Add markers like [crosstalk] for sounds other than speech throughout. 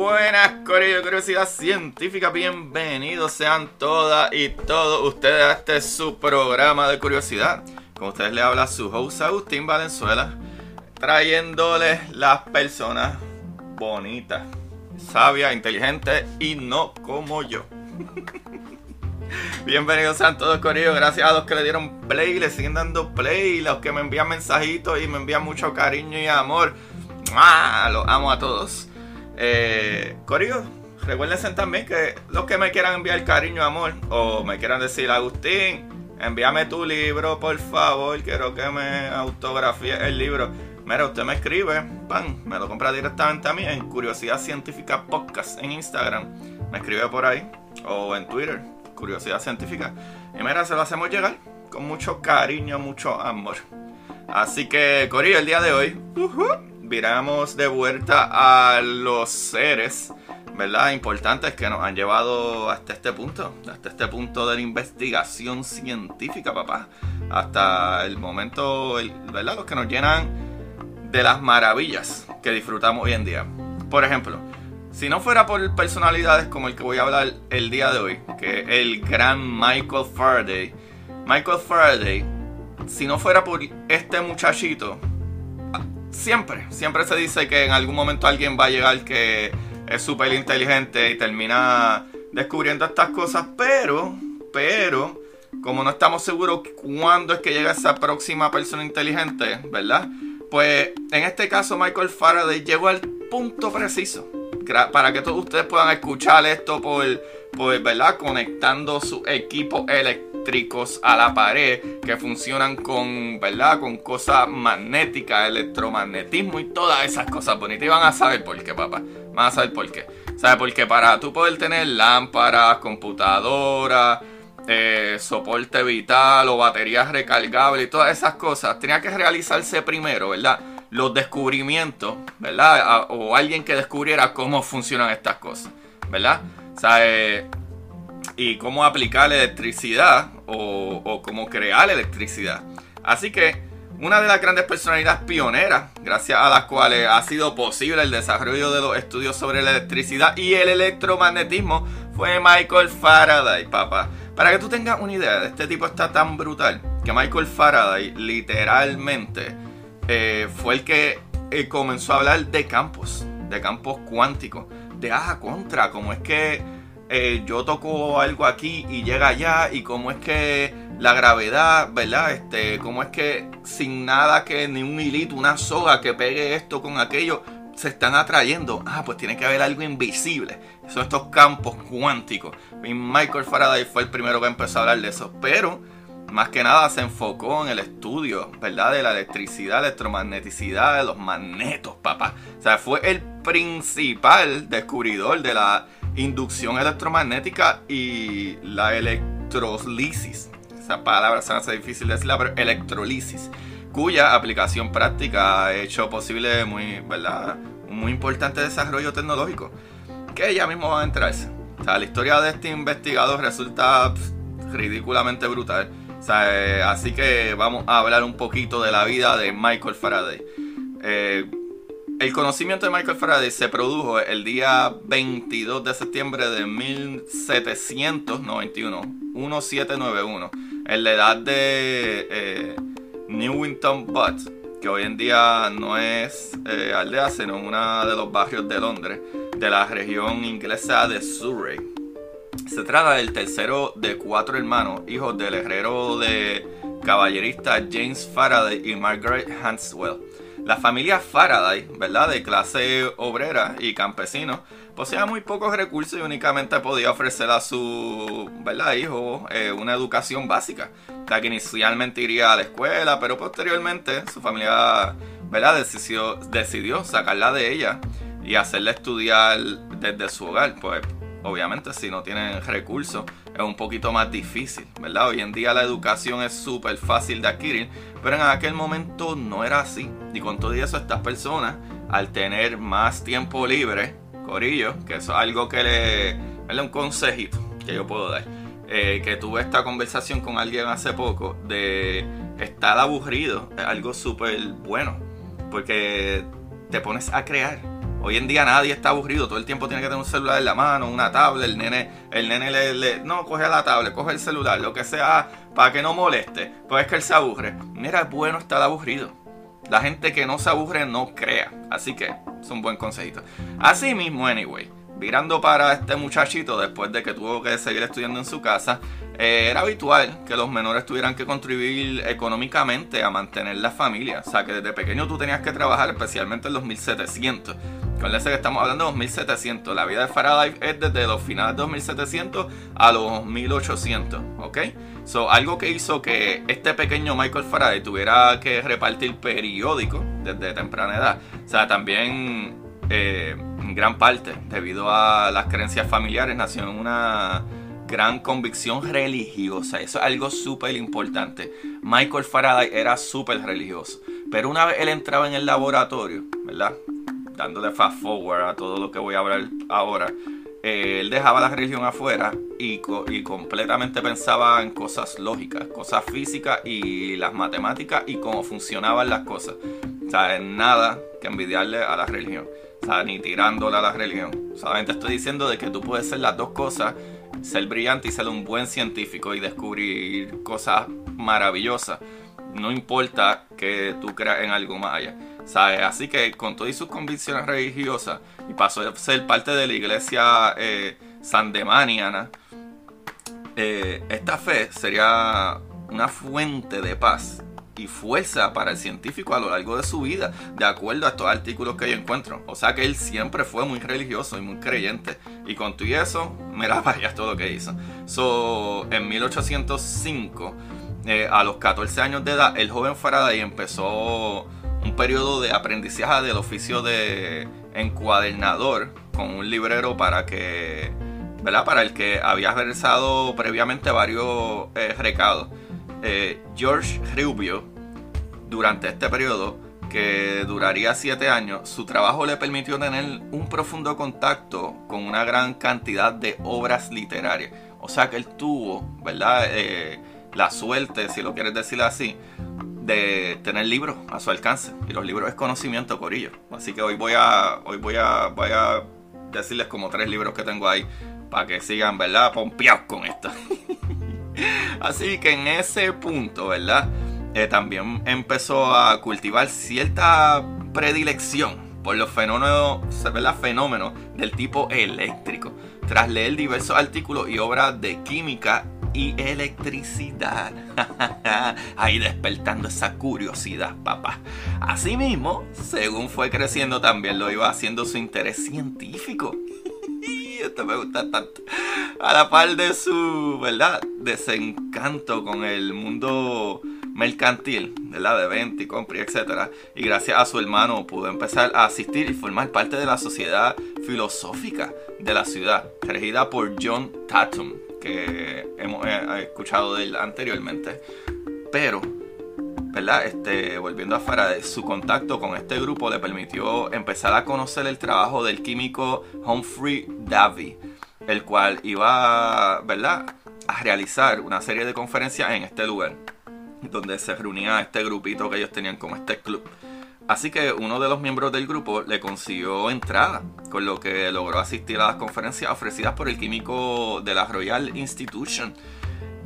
Buenas, Corillo Curiosidad Científica, bienvenidos sean todas y todos ustedes a este su programa de curiosidad. Con ustedes le habla su host Agustín Valenzuela, trayéndoles las personas bonitas, sabias, inteligentes y no como yo. [laughs] Bienvenidos sean todos, Corillo. Gracias a los que le dieron play, le siguen dando play, los que me envían mensajitos y me envían mucho cariño y amor. ¡Ah! Los amo a todos. Eh, Corillo, recuerden también que los que me quieran enviar cariño, amor, o me quieran decir, Agustín, envíame tu libro, por favor, quiero que me autografíe el libro. Mira, usted me escribe, pan, me lo compra directamente a mí en Curiosidad Científica Podcast en Instagram. Me escribe por ahí, o en Twitter, Curiosidad Científica. Y mira, se lo hacemos llegar con mucho cariño, mucho amor. Así que, Corillo, el día de hoy, viramos de vuelta a los seres, ¿verdad? Importantes que nos han llevado hasta este punto, hasta este punto de la investigación científica, papá. Hasta el momento, ¿verdad? Los que nos llenan de las maravillas que disfrutamos hoy en día. Por ejemplo, si no fuera por personalidades como el que voy a hablar el día de hoy, que es el gran Michael Faraday. Michael Faraday, si no fuera por este muchachito, siempre, siempre se dice que en algún momento alguien va a llegar que es súper inteligente y termina descubriendo estas cosas, pero, pero, como no estamos seguros cuándo es que llega esa próxima persona inteligente, ¿verdad? Pues en este caso Michael Faraday llegó al punto preciso para que todos ustedes puedan escuchar esto por, por ¿verdad? Conectando sus equipos eléctricos a la pared que funcionan con, ¿verdad? Con cosas magnéticas, electromagnetismo y todas esas cosas bonitas. Y van a saber por qué, papá. Van a saber por qué. ¿Sabes? Porque para tú poder tener lámparas, computadoras, eh, soporte vital o baterías recargables y todas esas cosas, tenía que realizarse primero, ¿verdad? Los descubrimientos, ¿verdad? O alguien que descubriera cómo funcionan estas cosas, ¿verdad? O eh, y cómo aplicar electricidad o, cómo crear electricidad. Así que una de las grandes personalidades pioneras, gracias a las cuales ha sido posible el desarrollo de los estudios sobre la electricidad y el electromagnetismo, fue Michael Faraday, papá. Para que tú tengas una idea, este tipo está tan brutal que Michael Faraday literalmente eh, fue el que eh, comenzó a hablar de campos, de campos cuánticos, de ah, contra, como es que eh, yo toco algo aquí y llega allá y cómo es que la gravedad, ¿verdad? Este, cómo es que sin nada que ni un hilito, una soga que pegue esto con aquello, se están atrayendo. Ah, pues tiene que haber algo invisible. Son estos campos cuánticos. Michael Faraday fue el primero que empezó a hablar de eso. Pero, más que nada, se enfocó en el estudio, ¿verdad? De la electricidad, electromagneticidad, de los magnetos, papá. O sea, fue el principal descubridor de la inducción electromagnética y la electrolisis. Esa palabra se hace difícil de decirla, pero electrolisis, cuya aplicación práctica ha hecho posible muy, ¿verdad? un muy importante desarrollo tecnológico, que ya mismo va a entrarse. O sea, la historia de este investigador resulta pff, ridículamente brutal. Eh, así que vamos a hablar un poquito de la vida de Michael Faraday. Eh, el conocimiento de Michael Faraday se produjo el día 22 de septiembre de 1791, 1791, en la edad de eh, Newington Butt, que hoy en día no es eh, aldea, sino uno de los barrios de Londres, de la región inglesa de Surrey. Se trata del tercero de cuatro hermanos, hijos del herrero de caballerista James Faraday y Margaret Hanswell. La familia Faraday, ¿verdad? De clase obrera y campesino, poseía muy pocos recursos y únicamente podía ofrecer a su ¿verdad? hijo eh, una educación básica. Ya que inicialmente iría a la escuela, pero posteriormente su familia ¿verdad? Decidió, decidió sacarla de ella y hacerla estudiar desde su hogar. Pues obviamente si no tienen recursos es un poquito más difícil, ¿verdad? Hoy en día la educación es súper fácil de adquirir, pero en aquel momento no era así. Y con todo eso estas personas, al tener más tiempo libre, Corillo, que eso es algo que le... es un consejito que yo puedo dar. Eh, que tuve esta conversación con alguien hace poco de estar aburrido, es algo súper bueno, porque te pones a crear Hoy en día nadie está aburrido, todo el tiempo tiene que tener un celular en la mano, una tablet, el nene, el nene le, no, coge la tablet, coge el celular, lo que sea, para que no moleste, pues es que él se aburre. Mira, es bueno estar aburrido. La gente que no se aburre no crea, así que es un buen consejito. Así mismo, anyway, virando para este muchachito después de que tuvo que seguir estudiando en su casa, eh, era habitual que los menores tuvieran que contribuir económicamente a mantener la familia. O sea, que desde pequeño tú tenías que trabajar, especialmente en los 1700. Acuérdense que estamos hablando de los 1700. La vida de Faraday es desde los finales de los 1700 a los 1800. ¿Ok? So, algo que hizo que este pequeño Michael Faraday tuviera que repartir periódicos desde temprana edad. O sea, también eh, en gran parte, debido a las creencias familiares, nació en una gran convicción religiosa. Eso es algo súper importante. Michael Faraday era súper religioso. Pero una vez él entraba en el laboratorio, ¿verdad? Dándole fast forward a todo lo que voy a hablar ahora. Eh, él dejaba la religión afuera y, y, completamente pensaba en cosas lógicas, cosas físicas y las matemáticas y cómo funcionaban las cosas. O sea, nada que envidiarle a la religión. O sea, ni tirándola a la religión. Solamente estoy diciendo de que tú puedes ser las dos cosas ser brillante y ser un buen científico y descubrir cosas maravillosas. No importa que tú creas en algo más allá. ¿sabes? Así que con todas sus convicciones religiosas y pasó a ser parte de la iglesia eh, sandemaniana, eh, esta fe sería una fuente de paz y fuerza para el científico a lo largo de su vida, de acuerdo a estos artículos que yo encuentro. O sea que él siempre fue muy religioso y muy creyente. Y con todo eso, mira, [laughs] vaya todo lo que hizo. So, en 1805, eh, a los 14 años de edad, el joven Faraday empezó un periodo de aprendizaje del oficio de encuadernador con un librero para que, ¿verdad? Para el que había realizado previamente varios eh, recados. Eh, George Rubio, durante este periodo, que duraría siete años, su trabajo le permitió tener un profundo contacto con una gran cantidad de obras literarias. O sea que él tuvo, ¿verdad? Eh, la suerte, si lo quieres decir así, de tener libros a su alcance. Y los libros es conocimiento, por ello. Así que hoy voy a, hoy voy a, voy a decirles como tres libros que tengo ahí para que sigan, ¿verdad? Pompeados con esto. [laughs] Así que en ese punto, ¿verdad? Eh, también empezó a cultivar cierta predilección por los fenómenos, ¿verdad? fenómenos del tipo eléctrico, tras leer diversos artículos y obras de química y electricidad. [laughs] Ahí despertando esa curiosidad, papá. Asimismo, según fue creciendo, también lo iba haciendo su interés científico [laughs] esto me gusta tanto. A la par de su, ¿verdad? Desencanto con el mundo mercantil, ¿verdad? De venta y compra etcétera. Y gracias a su hermano pudo empezar a asistir y formar parte de la sociedad filosófica de la ciudad, regida por John Tatum, que hemos eh, escuchado de él anteriormente. Pero ¿verdad? Este, volviendo a Faraday, su contacto con este grupo le permitió empezar a conocer el trabajo del químico Humphrey Davy, el cual iba, ¿verdad? a realizar una serie de conferencias en este lugar, donde se reunía este grupito que ellos tenían como este club. Así que uno de los miembros del grupo le consiguió entrada, con lo que logró asistir a las conferencias ofrecidas por el químico de la Royal Institution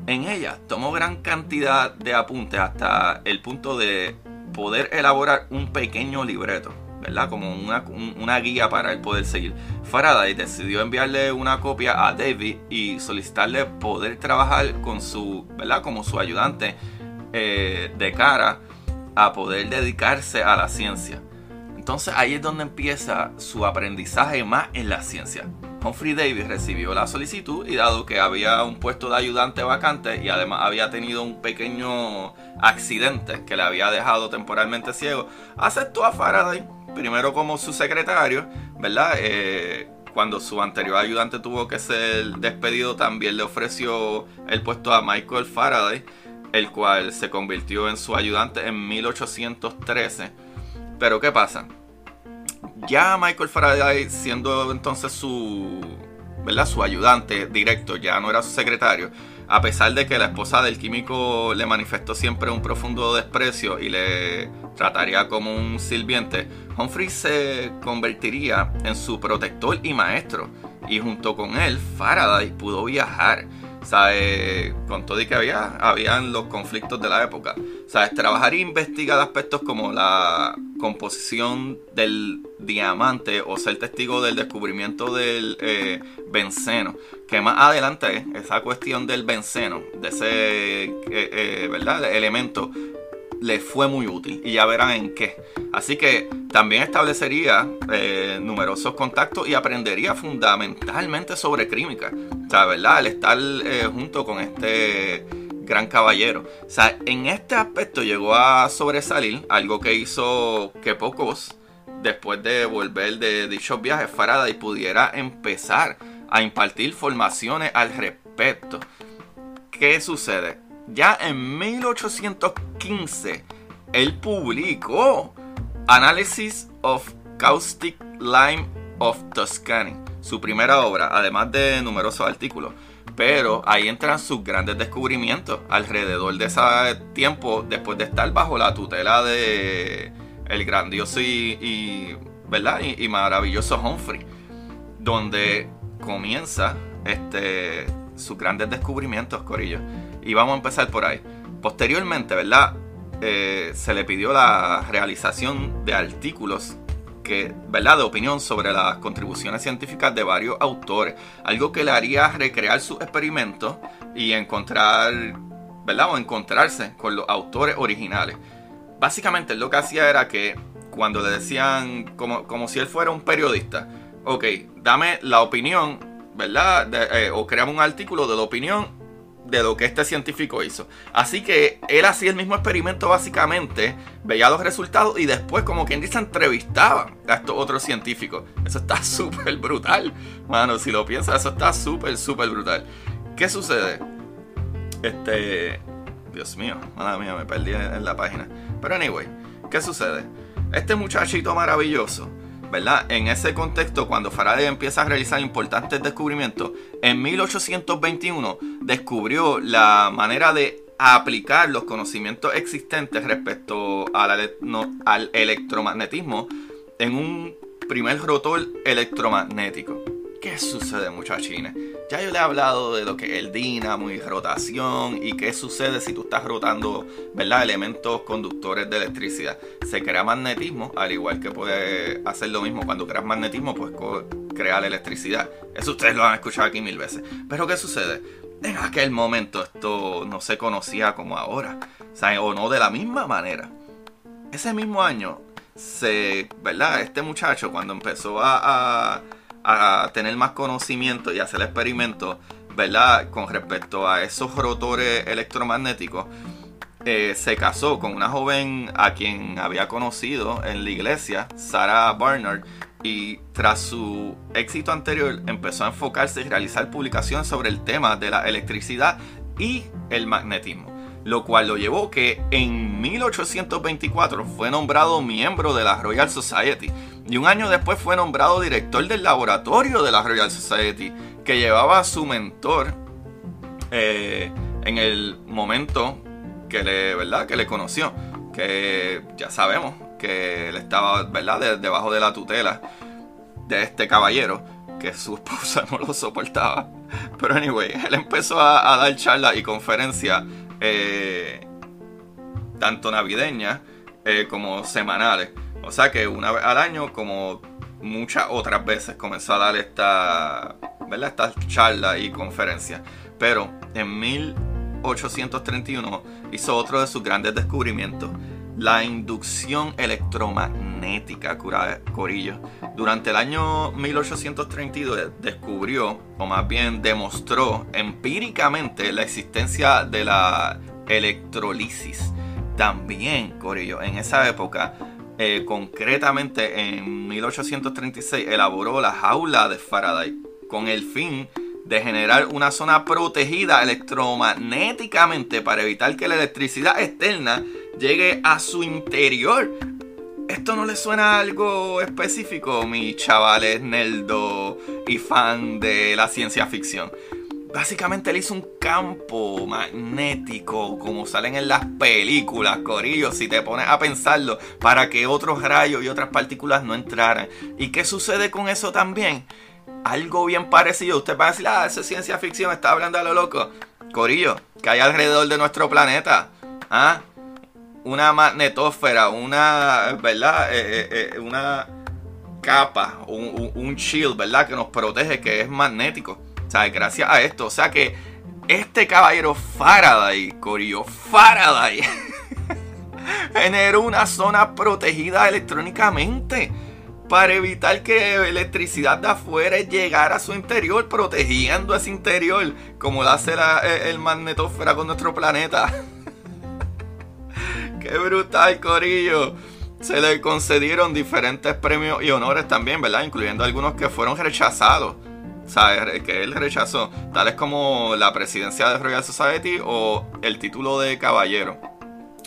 en ella tomó gran cantidad de apuntes hasta el punto de poder elaborar un pequeño libreto, ¿verdad? Como una, guía para él poder seguir. Faraday decidió enviarle una copia a David y solicitarle poder trabajar con su, ¿verdad? Como su ayudante eh, de cara a poder dedicarse a la ciencia. Entonces ahí es donde empieza su aprendizaje más en la ciencia. Humphrey Davis recibió la solicitud y dado que había un puesto de ayudante vacante y además había tenido un pequeño accidente que le había dejado temporalmente ciego, aceptó a Faraday primero como su secretario, ¿verdad? Eh, cuando su anterior ayudante tuvo que ser despedido, también le ofreció el puesto a Michael Faraday, el cual se convirtió en su ayudante en 1813. Pero ¿qué pasa? ya Michael Faraday siendo entonces su, ¿verdad? su ayudante directo, ya no era su secretario, a pesar de que la esposa del químico le manifestó siempre un profundo desprecio y le trataría como un sirviente, Humphrey se convertiría en su protector y maestro, y junto con él Faraday pudo viajar ¿sabes? Con todo y que había, habían los conflictos de la época. ¿Sabes? Trabajar e investigar aspectos como la composición del diamante o ser testigo del descubrimiento del eh, benceno. Que más adelante esa cuestión del benceno, de ese eh, eh, ¿verdad? elemento, le fue muy útil y ya verán en qué. Así que también establecería eh, numerosos contactos y aprendería fundamentalmente sobre química. O sea, ¿verdad? Al estar eh, junto con este gran caballero. O sea, en este aspecto llegó a sobresalir, algo que hizo que pocos, después de volver de dichos viajes, Faraday pudiera empezar a impartir formaciones al respecto. ¿Qué sucede? Ya en 1815 él publicó Analysis of Caustic Lime of Tuscany, su primera obra, además de numerosos artículos. Pero ahí entran sus grandes descubrimientos alrededor de ese tiempo, después de estar bajo la tutela de el grandioso y, ¿verdad? y, maravilloso Humphrey, donde comienza este, sus grandes descubrimientos, Corillo. Y vamos a empezar por ahí. Posteriormente, ¿verdad? Eh, se le pidió la realización de artículos que, ¿verdad? de opinión sobre las contribuciones científicas de varios autores. Algo que le haría recrear sus experimentos y encontrar, ¿verdad? O encontrarse con los autores originales. Básicamente lo que hacía era que cuando le decían, como, como si él fuera un periodista, ok, dame la opinión, ¿verdad? Eh, o creamos un artículo de la opinión de lo que este científico hizo. Así que él hacía el mismo experimento básicamente, veía los resultados y después, como quien dice, entrevistaba a estos otros científicos. Eso está [laughs] súper brutal. Mano, si lo piensas, eso está súper, súper brutal. ¿Qué sucede? Este... Dios mío, madre mía, me perdí en la página. Pero anyway, ¿qué sucede? Este muchachito maravilloso En ese contexto, cuando Faraday empieza a realizar importantes descubrimientos, en 1821 descubrió la manera de aplicar los conocimientos existentes respecto al, al electromagnetismo en un primer rotor electromagnético. ¿Qué sucede, muchachines? Ya yo le he hablado de lo que es el dínamo y rotación y qué sucede si tú estás rotando, ¿verdad? Elementos conductores de electricidad. Se crea magnetismo, al igual que puede hacer lo mismo cuando creas magnetismo, pues crear electricidad. Eso ustedes lo han escuchado aquí mil veces. Pero ¿qué sucede? En aquel momento esto no se conocía como ahora, o, sea, o no de la misma manera. Ese mismo año, se, ¿verdad? Este muchacho cuando empezó a tener más conocimiento y hacer experimentos, ¿verdad? Con respecto a esos rotores electromagnéticos, eh, se casó con una joven a quien había conocido en la iglesia, Sarah Barnard, y tras su éxito anterior empezó a enfocarse y realizar publicaciones sobre el tema de la electricidad y el magnetismo lo cual lo llevó que en 1824 fue nombrado miembro de la Royal Society y un año después fue nombrado director del laboratorio de la Royal Society que llevaba a su mentor eh, en el momento que le, ¿verdad? que le conoció, que ya sabemos que él estaba ¿verdad? debajo de la tutela de este caballero que su [laughs] esposa no lo soportaba. Pero anyway, él empezó a, a dar charlas y conferencias eh, tanto navideñas eh, como semanales. O sea que una vez al año, como muchas otras veces, comenzó a dar esta, ¿verdad? estas charlas y conferencias. Pero en 1831 hizo otro de sus grandes descubrimientos, la inducción electromagnética, Corillo. Durante el año 1832 descubrió, o más bien demostró empíricamente la existencia de la electrolisis. También, Corillo, en esa época, eh, concretamente en 1836, elaboró la jaula de Faraday con el fin de generar una zona protegida electromagnéticamente para evitar que la electricidad externa llegue a su interior. ¿Esto no le suena algo específico, mis chavales nerdo y fan de la ciencia ficción? Básicamente él hizo un campo magnético, como salen en las películas, Corillo, si te pones a pensarlo, para que otros rayos y otras partículas no entraran. ¿Y qué sucede con eso también? Algo bien parecido. Usted va a decir, ah, eso es ciencia ficción, está hablando a lo loco. Corillo, que hay alrededor de nuestro planeta. ¿Ah? Una magnetósfera, una, ¿verdad? Eh, eh, eh, una capa, un, un shield, ¿verdad? Que nos protege, que es magnético. Gracias a esto. O sea que este caballero Faraday, Corillo, Faraday, [laughs] generó una zona protegida electrónicamente para evitar que electricidad de afuera llegara a su interior, protegiendo ese interior, como lo hace e, el magnetósfera con nuestro planeta. [laughs] ¡Qué brutal, Corillo! Se le concedieron diferentes premios y honores también, ¿verdad? Incluyendo algunos que fueron rechazados Que él rechazó, tales como la presidencia de Royal Society o el título de caballero,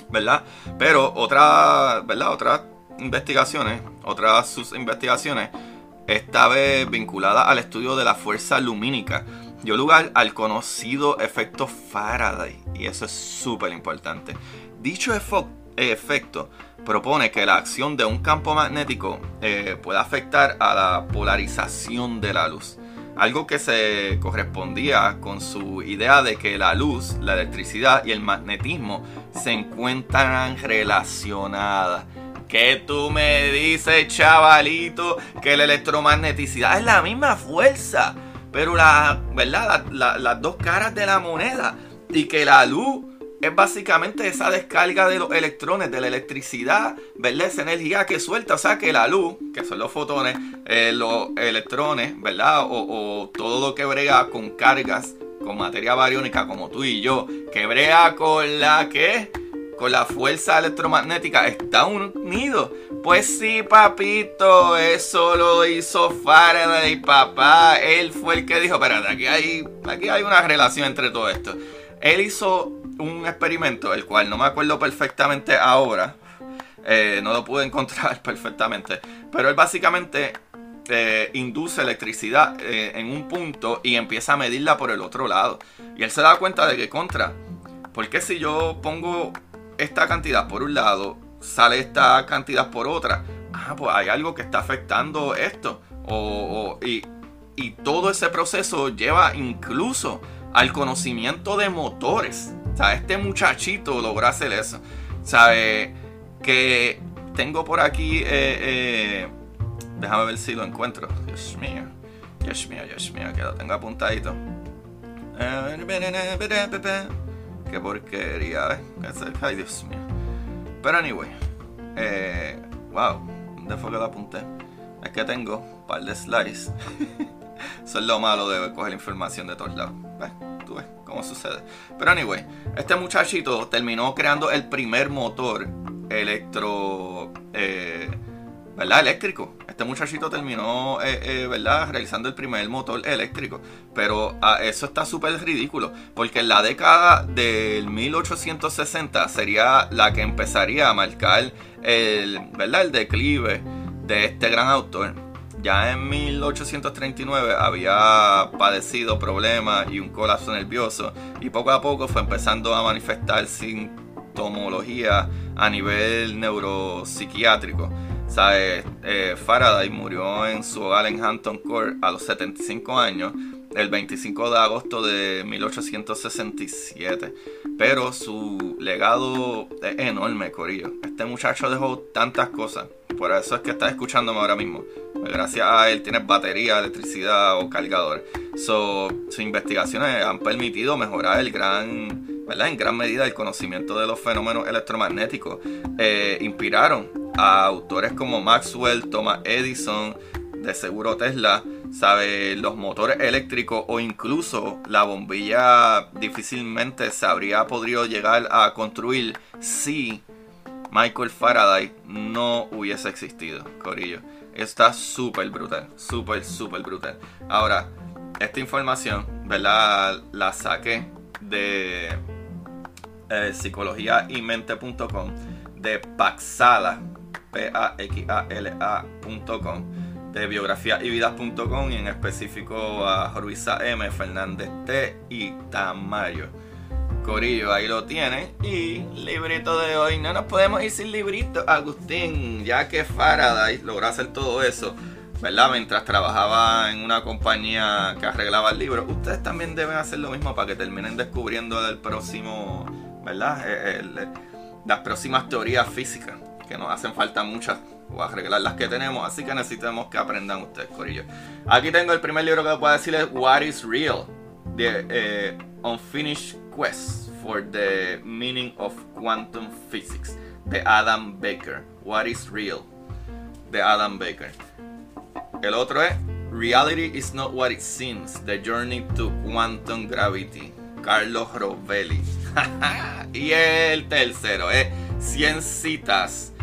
¿verdad? Pero otra, ¿verdad? Otras investigaciones, otras sus investigaciones, esta vez vinculadas al estudio de la fuerza lumínica, dio lugar al conocido efecto Faraday, y eso es súper importante. Dicho efecto propone que la acción de un campo magnético eh, puede afectar a la polarización de la luz algo que se correspondía con su idea de que la luz, la electricidad y el magnetismo se encuentran relacionadas. ¿Qué tú me dices, chavalito? Que la electromagneticidad es la misma fuerza, pero la, ¿verdad? las dos caras de la moneda. Y que la luz es básicamente esa descarga de los electrones, de la electricidad, ¿verdad? Esa energía que suelta, o sea que la luz, que son los fotones, eh, los electrones, ¿verdad? O, todo lo que brega con cargas, con materia bariónica como tú y yo, que brega con la que con la fuerza electromagnética está unido. Pues sí, papito, eso lo hizo Faraday, papá. Él fue el que dijo, espérate, aquí hay, aquí hay una relación entre todo esto. Él hizo un experimento, el cual no me acuerdo perfectamente ahora. Eh, no lo pude encontrar [laughs] perfectamente. Pero él básicamente eh, induce electricidad eh, en un punto y empieza a medirla por el otro lado. Y él se da cuenta de que contra. Porque si yo pongo esta cantidad por un lado, sale esta cantidad por otra. Ah, pues hay algo que está afectando esto. y, y todo ese proceso lleva incluso al conocimiento de motores. O sea, este muchachito logró hacer eso. ¿Sabe? Que tengo por aquí. Eh, eh, déjame ver si lo encuentro. Dios mío. Dios mío, Dios mío, que lo tengo apuntadito. Qué porquería, ¿eh? Ay, Dios mío. Pero anyway. Eh, wow. ¿Dónde fue que lo apunté? Es que tengo un par de slides. [laughs] Eso es lo malo de coger información de todos lados. ¿Ves? Tú ves cómo sucede. Pero anyway, este muchachito terminó creando el primer motor electro. Eh, ¿Verdad? Eléctrico. Este muchachito terminó, eh, eh, ¿verdad? Realizando el primer motor eléctrico. Pero ah, eso está súper ridículo. Porque en la década del 1860 sería la que empezaría a marcar el, ¿verdad? El declive de este gran autor ya en 1839 había padecido problemas y un colapso nervioso y poco a poco fue empezando a manifestar sintomología a nivel neuropsiquiátrico. ¿Sabe? Eh, Faraday murió en su hogar en Hampton Court a los 75 años el 25 de agosto de 1867. Pero su legado es enorme, Corillo. Este muchacho dejó tantas cosas. Por eso es que está escuchándome ahora mismo. Gracias a él tienes batería, electricidad o cargador. sus investigaciones han permitido mejorar el gran ¿verdad? En gran medida el conocimiento de los fenómenos electromagnéticos eh, inspiraron a autores como Maxwell, Thomas Edison, de seguro Tesla, sabe, los motores eléctricos o incluso la bombilla difícilmente se habría podido llegar a construir si Michael Faraday no hubiese existido, Corillo. Está súper brutal, súper, súper brutal. Ahora, esta información, ¿verdad? La saqué de eh, psicologiaymente.com, de Paxala, P-A-X-A-L-A.com, de biografía y en específico a Ruiza M, Fernández T y Tamayo. Corillo, ahí lo tiene. Y librito de hoy. No nos podemos ir sin librito, Agustín. Ya que Faraday logró hacer todo eso, ¿verdad? Mientras trabajaba en una compañía que arreglaba el libro. Ustedes también deben hacer lo mismo para que terminen descubriendo el próximo, ¿verdad? Eh, las próximas teorías físicas. Que nos hacen falta muchas o arreglar las que tenemos. Así que necesitamos que aprendan ustedes, Corillo. Aquí tengo el primer libro que les puedo decir es What is Real. De eh, Unfinished Quest for the Meaning of Quantum Physics de Adam Baker. What is Real de Adam Baker. El otro es Reality is not what it seems. The Journey to Quantum Gravity. Carlos Rovelli. [laughs] y el tercero es 100 citas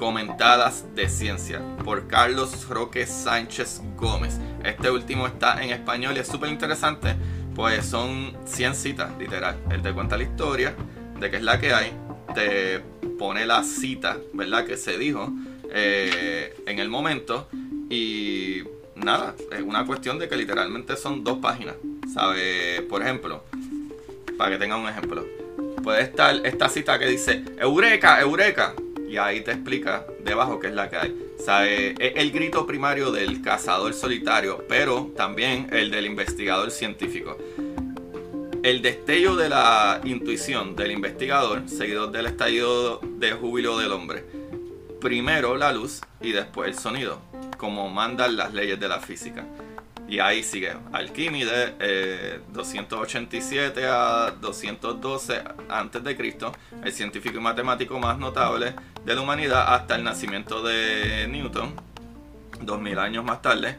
comentadas de ciencia por Carlos Roque Sánchez Gómez. Este último está en español y es súper interesante pues son 100 citas, literal. Él te cuenta la historia de qué es la que hay, te pone la cita, ¿verdad? Que se dijo eh, en el momento y nada, es una cuestión de que literalmente son dos páginas, ¿sabe? Por ejemplo, para que tengan un ejemplo, puede estar esta cita que dice, Eureka, Eureka, y ahí te explica debajo qué es la que hay. Es el grito primario del cazador solitario, pero también el del investigador científico. El destello de la intuición del investigador, seguido del estallido de júbilo del hombre. Primero la luz y después el sonido, como mandan las leyes de la física. Y ahí sigue Alquímedes, 287 eh, a 212 antes de Cristo, el científico y matemático más notable de la humanidad hasta el nacimiento de Newton, 2000 años más tarde.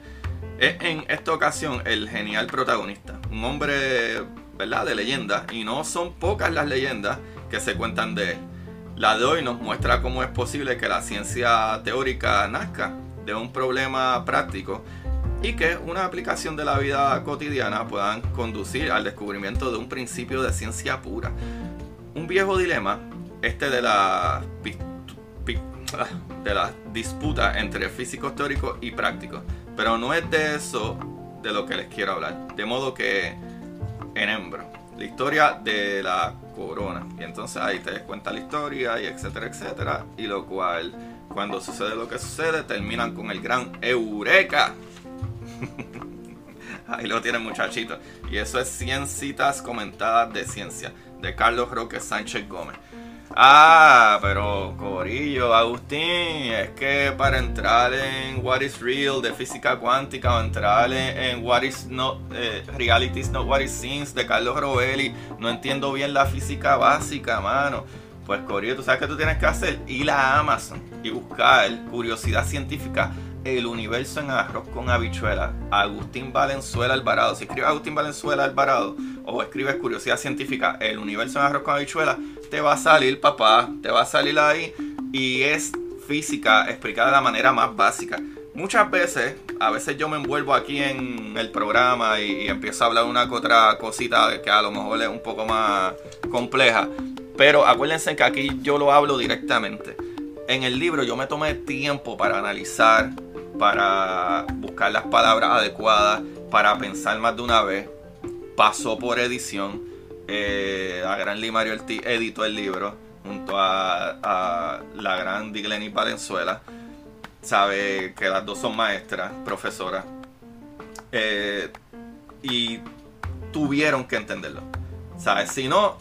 Es en esta ocasión el genial protagonista, un hombre ¿verdad? de leyenda, y no son pocas las leyendas que se cuentan de él. La de hoy nos muestra cómo es posible que la ciencia teórica nazca de un problema práctico y que una aplicación de la vida cotidiana puedan conducir al descubrimiento de un principio de ciencia pura. Un viejo dilema, este de la, de la disputa entre físicos teóricos y prácticos, pero no es de eso de lo que les quiero hablar. De modo que, en Embro, la historia de la corona. Y entonces ahí te cuenta la historia y etcétera, etcétera. Y lo cual, cuando sucede lo que sucede, terminan con el gran Eureka. [laughs] Ahí lo tiene muchachito. Y eso es 100 citas comentadas de ciencia de Carlos Roque Sánchez Gómez. Ah, pero Corillo, Agustín, es que para entrar en What is Real de física cuántica o entrar en, What is Not eh, Reality is Not What It Seems de Carlos Rovelli, no entiendo bien la física básica, mano. Pues Corillo, tú sabes que tú tienes que hacer ir a Amazon y buscar curiosidad científica el universo en arroz con habichuela. Agustín Valenzuela Alvarado. Si escribes Agustín Valenzuela Alvarado o escribes Curiosidad Científica, el universo en arroz con habichuela, te va a salir, papá. Te va a salir ahí. Y es física explicada de la manera más básica. Muchas veces, a veces yo me envuelvo aquí en el programa y, empiezo a hablar una que otra cosita que a lo mejor es un poco más compleja. Pero acuérdense que aquí yo lo hablo directamente. En el libro yo me tomé tiempo para analizar para buscar las palabras adecuadas, para pensar más de una vez. Pasó por edición. Eh, a Gran Limario editó el libro junto a, la gran Digleni Valenzuela. Sabe que las dos son maestras, profesoras. Eh, y tuvieron que entenderlo. ¿Sabes? Si no,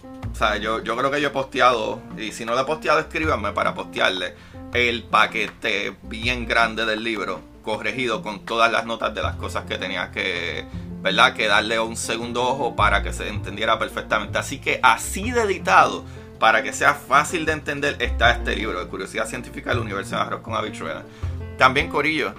Yo, yo creo que yo he posteado, y si no lo he posteado, escríbanme para postearle el paquete bien grande del libro corregido con todas las notas de las cosas que tenía que, ¿verdad? Que darle un segundo ojo para que se entendiera perfectamente. Así que así de editado, para que sea fácil de entender, está este libro de Curiosidad Científica del Universo de Arroz con Habichuela. También, Corillo,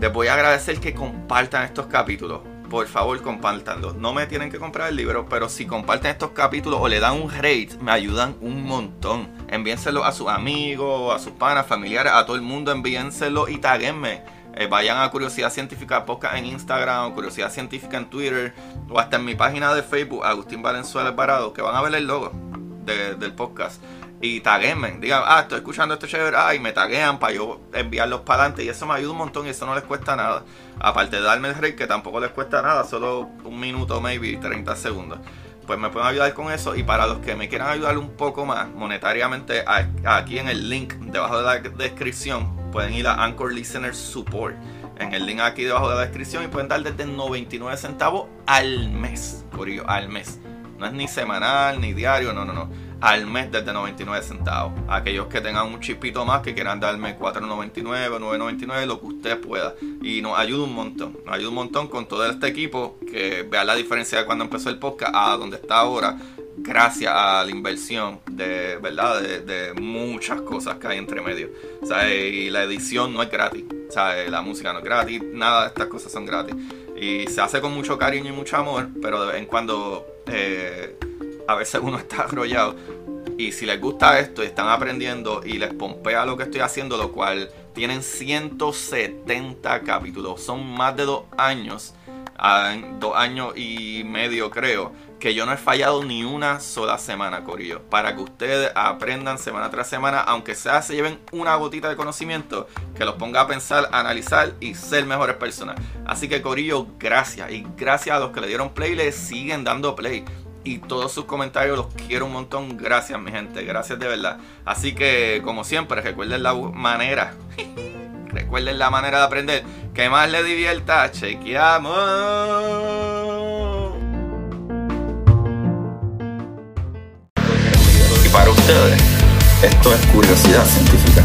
les voy a agradecer que compartan estos capítulos. Por favor, compártanlos. No me tienen que comprar el libro, pero si comparten estos capítulos o le dan un rate, me ayudan un montón. Envíenselo a sus amigos, a sus panas, familiares, a todo el mundo. Envíenselo y taguenme eh, vayan a Curiosidad Científica Podcast en Instagram, Curiosidad Científica en Twitter, o hasta en mi página de Facebook, Agustín Valenzuela Alvarado, que van a ver el logo del podcast. Y taguenme, digan, ah, estoy escuchando este chévere, ah, y me taguean para yo enviarlos para adelante. Y eso me ayuda un montón y eso no les cuesta nada. Aparte de darme el rey, que tampoco les cuesta nada, solo un minuto, maybe 30 segundos pues me pueden ayudar con eso. Y para los que me quieran ayudar un poco más monetariamente, aquí en el link debajo de la descripción pueden ir a Anchor Listener Support. En el link aquí debajo de la descripción y pueden dar desde 99 centavos al mes. Por ello, al mes. No es ni semanal ni diario, no, no, no. Al mes desde 99 centavos. Aquellos que tengan un chipito más que quieran darme 4.99 o 9.99, lo que usted pueda. Y nos ayuda un montón. Nos ayuda un montón con todo este equipo que vea la diferencia de cuando empezó el podcast a donde está ahora gracias a la inversión de, ¿verdad? De, muchas cosas que hay entre medio. Y la edición no es gratis. La música no es gratis, nada de estas cosas son gratis. Y se hace con mucho cariño y mucho amor, pero de vez en cuando eh, a veces uno está arrollado. Y si les gusta esto y están aprendiendo y les pompea lo que estoy haciendo, lo cual tienen 170 capítulos, son más de dos años, ah, dos años y medio creo que yo no he fallado ni una sola semana, Corillo. Para que ustedes aprendan semana tras semana, aunque sea se lleven una gotita de conocimiento, que los ponga a pensar, analizar y ser mejores personas. Así que, Corillo, gracias. Y gracias a los que le dieron play, le siguen dando play. Y todos sus comentarios los quiero un montón. Gracias, mi gente. Gracias de verdad. Así que, como siempre, recuerden la manera. [laughs] recuerden la manera de aprender. Que más le divierta. Chequeamos. para ustedes. Esto es curiosidad científica.